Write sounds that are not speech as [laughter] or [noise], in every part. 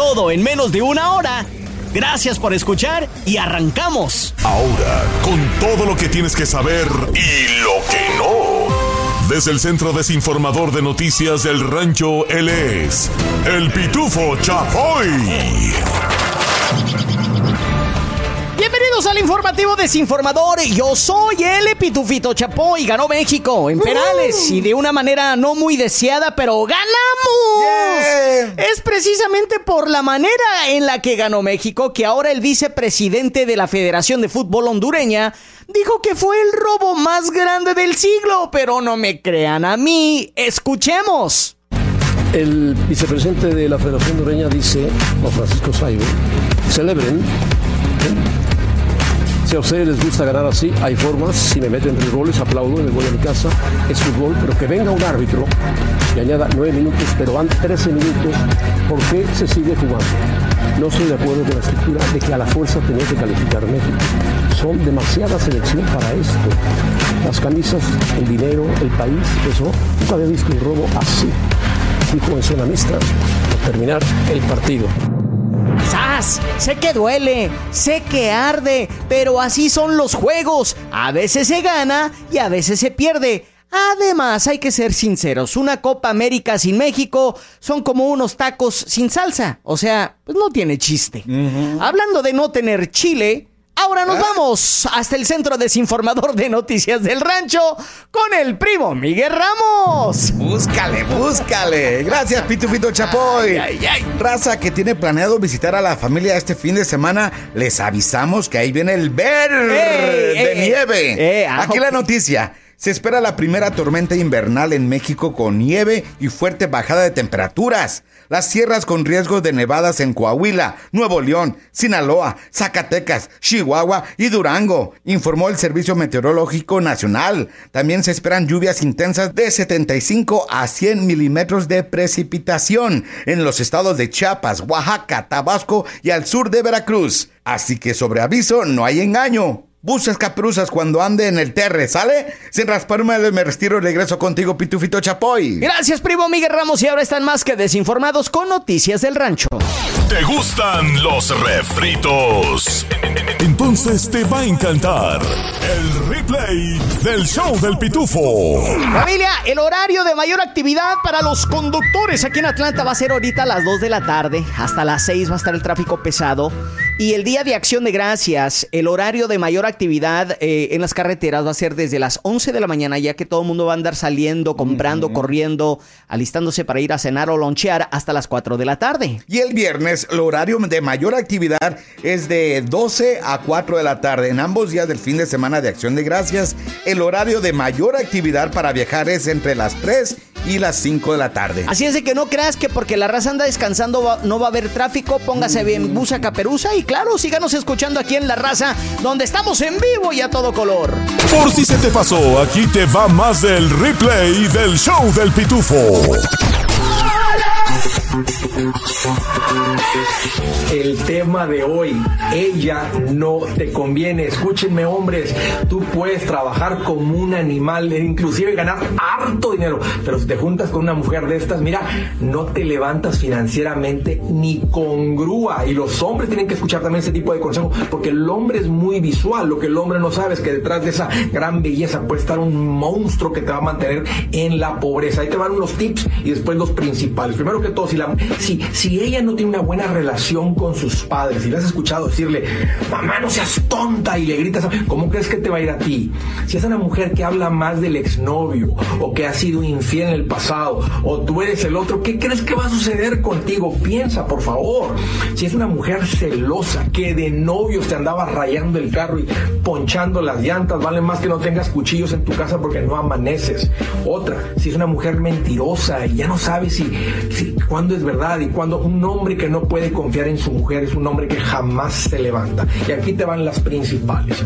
Todo en menos de una hora. Gracias por escuchar y arrancamos. Ahora, con todo lo que tienes que saber y lo que no. Desde el Centro Desinformador de Noticias del Rancho, él es el Pitufo Chapoy. Informativo desinformador. Yo soy el Pitufito Chapoy. Ganó México en penales y de una manera no muy deseada, pero ganamos. Es precisamente por la manera en la que ganó México que ahora el vicepresidente de la Federación de Fútbol hondureña dijo que fue el robo más grande del siglo, pero no me crean a mí. Escuchemos. El vicepresidente de la Federación Hondureña dice, don Francisco Saibo, celebren si a ustedes les gusta ganar así, hay formas. Si me meten tres goles, aplaudo y me voy a mi casa. Es fútbol, pero que venga un árbitro y añada nueve minutos, pero van 13 minutos. ¿Por qué se sigue jugando? No estoy de acuerdo con la estructura de que a la fuerza tenía que calificar México. Son demasiada selección para esto. Las camisas, el dinero, el país, eso. Nunca había visto un robo así. Dijo en zona mixta, terminar el partido. Sé que duele, sé que arde, pero así son los juegos. A veces se gana y a veces se pierde. Además, hay que ser sinceros, una Copa América sin México son como unos tacos sin salsa. O sea, pues no tiene chiste. Hablando de no tener chile, ahora nos vamos hasta el centro desinformador de noticias del rancho con el primo Miguel Ramos. Búscale, búscale. Gracias, Pitufito Chapoy. Ay, ay, ay. Raza que tiene planeado visitar a la familia este fin de semana, les avisamos que ahí viene el ver Ey, de ey, nieve. eh, ah, Aquí la noticia. Se espera la primera tormenta invernal en México con nieve y fuerte bajada de temperaturas. Las sierras con riesgo de nevadas en Coahuila, Nuevo León, Sinaloa, Zacatecas, Chihuahua y Durango, informó el Servicio Meteorológico Nacional. También se esperan lluvias intensas de 75 a 100 milímetros de precipitación en los estados de Chiapas, Oaxaca, Tabasco y al sur de Veracruz. Así que sobre aviso no hay engaño. Buscas capruzas cuando ande en el terre, ¿sale? Sin rasparme me retiro y regreso contigo, Pitufito Chapoy. Gracias, primo Miguel Ramos, y ahora están más que desinformados con noticias del rancho. ¿Te gustan los refritos? Entonces te va a encantar el replay del show del Pitufo. Familia, el horario de mayor actividad para los conductores aquí en Atlanta va a ser ahorita a las 2 de la tarde. Hasta las 6 va a estar el tráfico pesado. Y el día de acción de gracias, el horario de mayor actividad eh, en las carreteras va a ser desde las 11 de la mañana, ya que todo el mundo va a andar saliendo, comprando, corriendo, alistándose para ir a cenar o lonchear hasta las 4 de la tarde. Y el viernes, el horario de mayor actividad es de 12 a 4 de la tarde. En ambos días del fin de semana de Acción de Gracias, el horario de mayor actividad para viajar es entre las 3 y las 5 de la tarde. Así es de que no creas que porque la raza anda descansando va- no va a haber tráfico, póngase bien busa caperuza y claro, síganos escuchando aquí en La Raza, donde estamos en vivo y a todo color. Por si se te pasó, aquí te va más del replay del show del Pitufo. El tema de hoy, ella no te conviene. Escúchenme hombres, tú puedes trabajar como un animal, inclusive ganar harto dinero, pero si te juntas con una mujer de estas, mira, no te levantas financieramente ni con grúa. Y los hombres tienen que escuchar también ese tipo de consejos, porque el hombre es muy visual. Lo que el hombre no sabe es que detrás de esa gran belleza puede estar un monstruo que te va a mantener en la pobreza. Ahí te van unos tips y después los principales. Primero que todo, si, la, si, si ella no tiene una buena relación con sus padres, si le has escuchado decirle, mamá, no seas tonta, y le gritas, ¿cómo crees que te va a ir a ti? Si es una mujer que habla más del exnovio, o que ha sido infiel en el pasado, o tú eres el otro, ¿qué crees que va a suceder contigo? Piensa, por favor. Si es una mujer celosa, que de novios te andaba rayando el carro y ponchando las llantas, vale más que no tengas cuchillos en tu casa porque no amaneces. Otra, si es una mujer mentirosa y ya no sabes si, si cuándo es verdad y cuándo un hombre que no puede confiar en su mujer es un hombre que jamás se levanta. Y aquí te van las principales.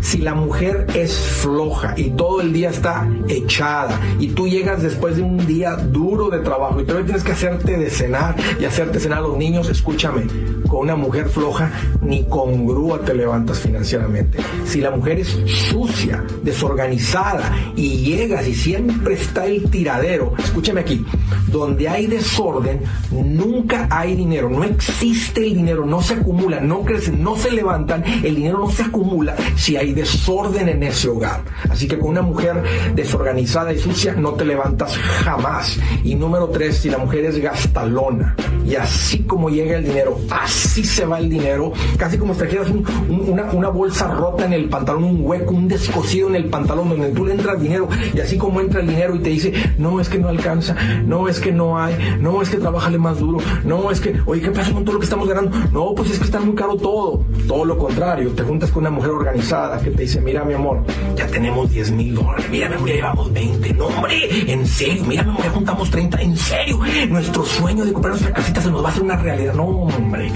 Si la mujer es floja y todo el día está echada y tú llegas después de un día duro de trabajo y todavía tienes que hacerte de cenar y hacerte cenar a los niños, escúchame, con una mujer floja ni con grúa te levantas financieramente. Si la mujer es sucia, desorganizada y llegas y siempre está el tiradero, escúchame aquí, donde hay desorden, nunca hay dinero, no existe el dinero, no se acumula, no crecen, no se levantan, el dinero no se acumula si hay desorden en ese hogar. Así que con una mujer desorganizada y sucia no te levantas jamás. Y número tres, si la mujer es gastalona y así como llega el dinero, así se va el dinero, casi como si trajeras una, una bolsa rota en el pantalón, un hueco, un descosido en el pantalón donde tú le entras dinero y así como entra el dinero y te dice, no es que no alcanza, no es que no hay, no es que trabajale más duro, no es que, oye, ¿qué pasa con todo lo que estamos ganando? No, pues es que está muy caro todo. Todo lo contrario, te juntas con una mujer organizada que te dice, mira mi amor, ya tenemos 10 mil dólares, mira ya llevamos 20, no hombre, en serio, mira mi amor, ya juntamos 30, en serio, nuestro sueño de comprar nuestra casita se nos va a hacer una realidad, no hombre.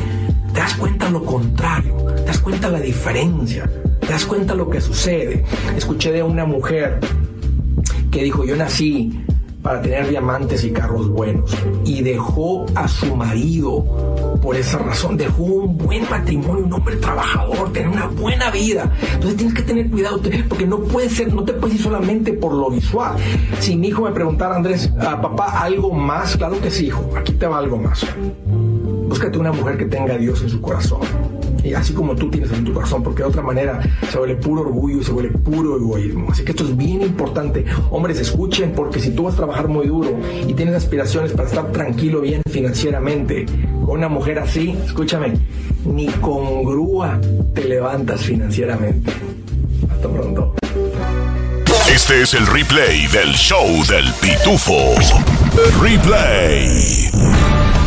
Te das cuenta lo contrario, te das cuenta la diferencia, te das cuenta lo que sucede. Escuché de una mujer que dijo, yo nací para tener diamantes y carros buenos. Y dejó a su marido por esa razón. Dejó un buen matrimonio, un hombre trabajador, tener una buena vida. Entonces tienes que tener cuidado porque no puede ser, no te puedes ir solamente por lo visual. Si mi hijo me preguntara, Andrés, ¿a papá algo más? Claro que sí, hijo. Aquí te va algo más. Búscate una mujer que tenga a Dios en su corazón así como tú tienes en tu corazón, porque de otra manera se vuelve puro orgullo y se vuelve puro egoísmo. Así que esto es bien importante. Hombres, escuchen, porque si tú vas a trabajar muy duro y tienes aspiraciones para estar tranquilo bien financieramente, con una mujer así, escúchame, ni con grúa te levantas financieramente. Hasta pronto. Este es el replay del show del pitufo. Replay.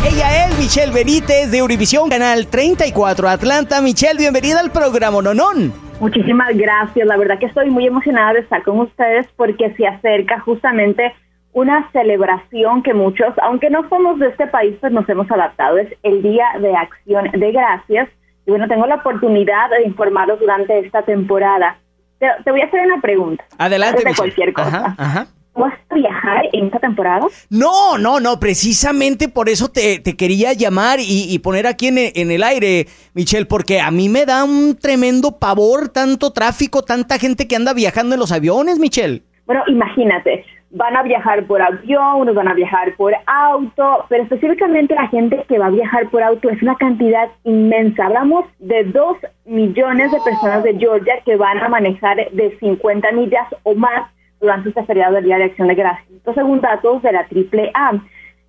Ella es Michelle Benítez de Univisión Canal 34 Atlanta. Michelle, bienvenida al programa Nonón. Muchísimas gracias. La verdad que estoy muy emocionada de estar con ustedes porque se acerca justamente una celebración que muchos, aunque no somos de este país, pues nos hemos adaptado. Es el Día de Acción de Gracias. Y bueno, tengo la oportunidad de informarlos durante esta temporada. Te, voy a hacer una pregunta. Adelante. De cualquier cosa. ajá. ¿Vas a viajar en esta temporada? No, no, no, precisamente por eso te, quería llamar y, poner aquí en, en, el aire, Michelle, porque a mí me da un tremendo pavor tanto tráfico, tanta gente que anda viajando en los aviones, Michelle. Bueno, imagínate, van a viajar por avión, unos van a viajar por auto, pero específicamente la gente que va a viajar por auto es una cantidad inmensa. Hablamos de dos millones de personas de Georgia que van a manejar de 50 millas o más durante este feriado del Día de Acción de Gracias. Estos según datos de la AAA.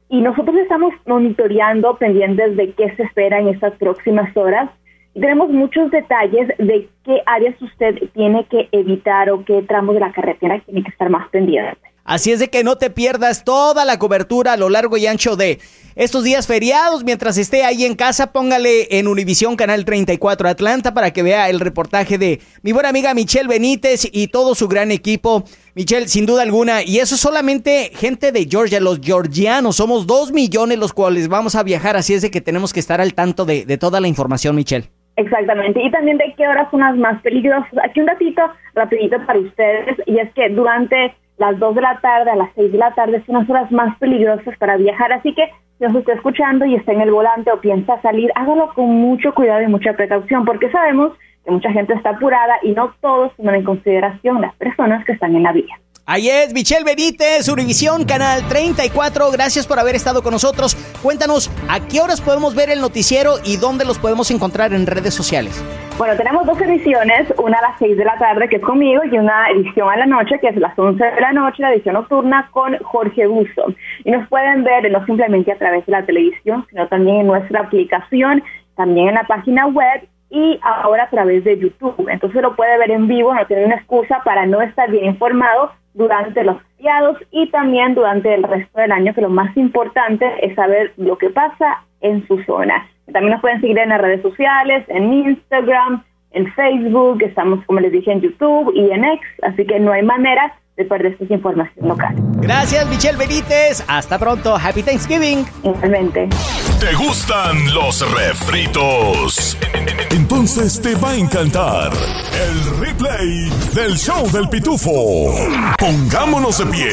Y nosotros estamos monitoreando, pendientes de qué se espera en estas próximas horas. Y tenemos muchos detalles de qué áreas usted tiene que evitar o qué tramos de la carretera tiene que estar más pendiente. Así es de que no te pierdas toda la cobertura a lo largo y ancho de estos días feriados. Mientras esté ahí en casa, póngale en Univisión Canal 34 Atlanta para que vea el reportaje de mi buena amiga Michelle Benítez y todo su gran equipo. Michelle, sin duda alguna, y eso solamente gente de Georgia, los georgianos, somos dos millones los cuales vamos a viajar, así es de que tenemos que estar al tanto de, toda la información, Michelle. Exactamente, y también de qué horas son más peligrosas. Aquí un ratito rapidito para ustedes, y es que durante las 2 de la tarde a las 6 de la tarde son las horas más peligrosas para viajar, así que si nos está escuchando y está en el volante o piensa salir, hágalo con mucho cuidado y mucha precaución, porque sabemos que mucha gente está apurada y no todos toman en consideración las personas que están en la vía. Ahí es, Michelle Benítez, Univisión, Canal 34. Gracias por haber estado con nosotros. Cuéntanos, ¿a qué horas podemos ver el noticiero y dónde los podemos encontrar en redes sociales? Bueno, tenemos dos ediciones, una a las 6 de la tarde, que es conmigo, y una edición a la noche, que es las 11 de la noche, la edición nocturna con Jorge Busto. Y nos pueden ver no simplemente a través de la televisión, sino también en nuestra aplicación, también en la página web y ahora a través de YouTube. Entonces lo puede ver en vivo, no tiene una excusa para no estar bien informado durante los feriados y también durante el resto del año, que lo más importante es saber lo que pasa en su zona. También nos pueden seguir en las redes sociales, en Instagram, en Facebook, estamos, como les dije, en YouTube y en X, así que no hay manera de perderse esta información local. Gracias, Michelle Benítez. Hasta pronto. Happy Thanksgiving. Igualmente. ¿Te gustan los refritos? Entonces te va a encantar el replay del show del pitufo. Pongámonos de pie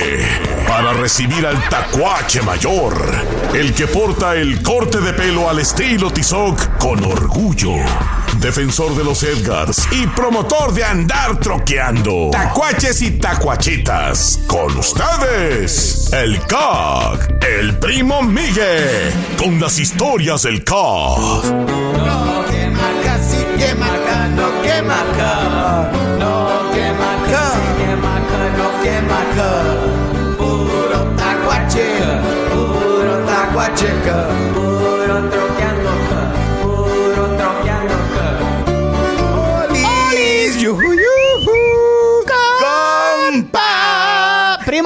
para recibir al tacuache mayor, el que porta el corte de pelo al estilo Tizoc con orgullo. Defensor de los Edgars y promotor de andar troqueando. Tacuaches y tacuachitas. Con ustedes, el CAC, el primo Miguel, con las historias del CAC. No, que marca, sí, que no, que marca. No, que marca, sí, no, que marca. Puro tacuache, puro tacuache, puro troqueando,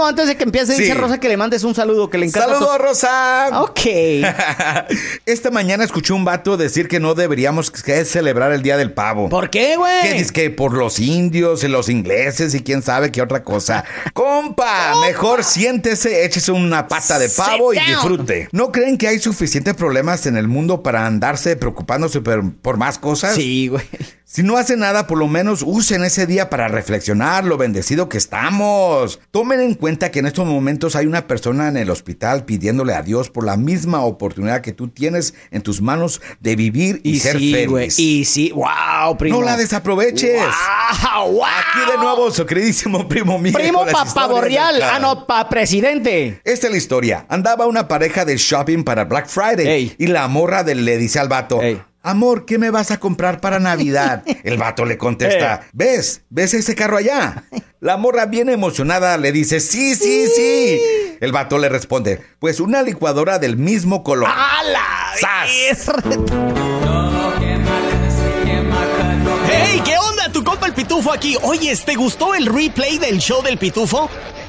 antes de que empiece, Sí. dice Rosa que le mandes un saludo, que le encanta. ¡Saludos, tu- Rosa! Ok. [laughs] Esta mañana escuché un vato decir que no deberíamos que celebrar el Día del Pavo. ¿Por qué, Que güey? dice que por los indios y los ingleses y quién sabe qué otra cosa. [laughs] Compa, mejor siéntese, échese una pata de pavo y down. disfrute. ¿No creen que hay suficientes problemas en el mundo para andarse preocupándose por, por más cosas? Sí, güey. Si no hace nada, por lo menos usen ese día para reflexionar lo bendecido que estamos. Tomen en cuenta que en estos momentos hay una persona en el hospital pidiéndole a Dios por la misma oportunidad que tú tienes en tus manos de vivir y, Y ser sí, feliz. Y sí, wow, primo. No la desaproveches. Wow, wow. Aquí de nuevo, su queridísimo primo mío. Primo pa pavorreal. Ah, no, pa presidente. Esta es la historia. Andaba una pareja de shopping para Black Friday Ey. y la morra de- le dice al vato, Ey. Amor, ¿qué me vas a comprar para Navidad? El vato le contesta, [laughs] ¿ves? ¿Ves ese carro allá? La morra bien emocionada le dice, sí, sí, sí. El vato le responde, pues una licuadora del mismo color. ¡Hala! ¡Sas! ¡Hey! ¿Qué onda? Tu compa el Pitufo aquí. Oye, ¿te gustó el replay del show del Pitufo?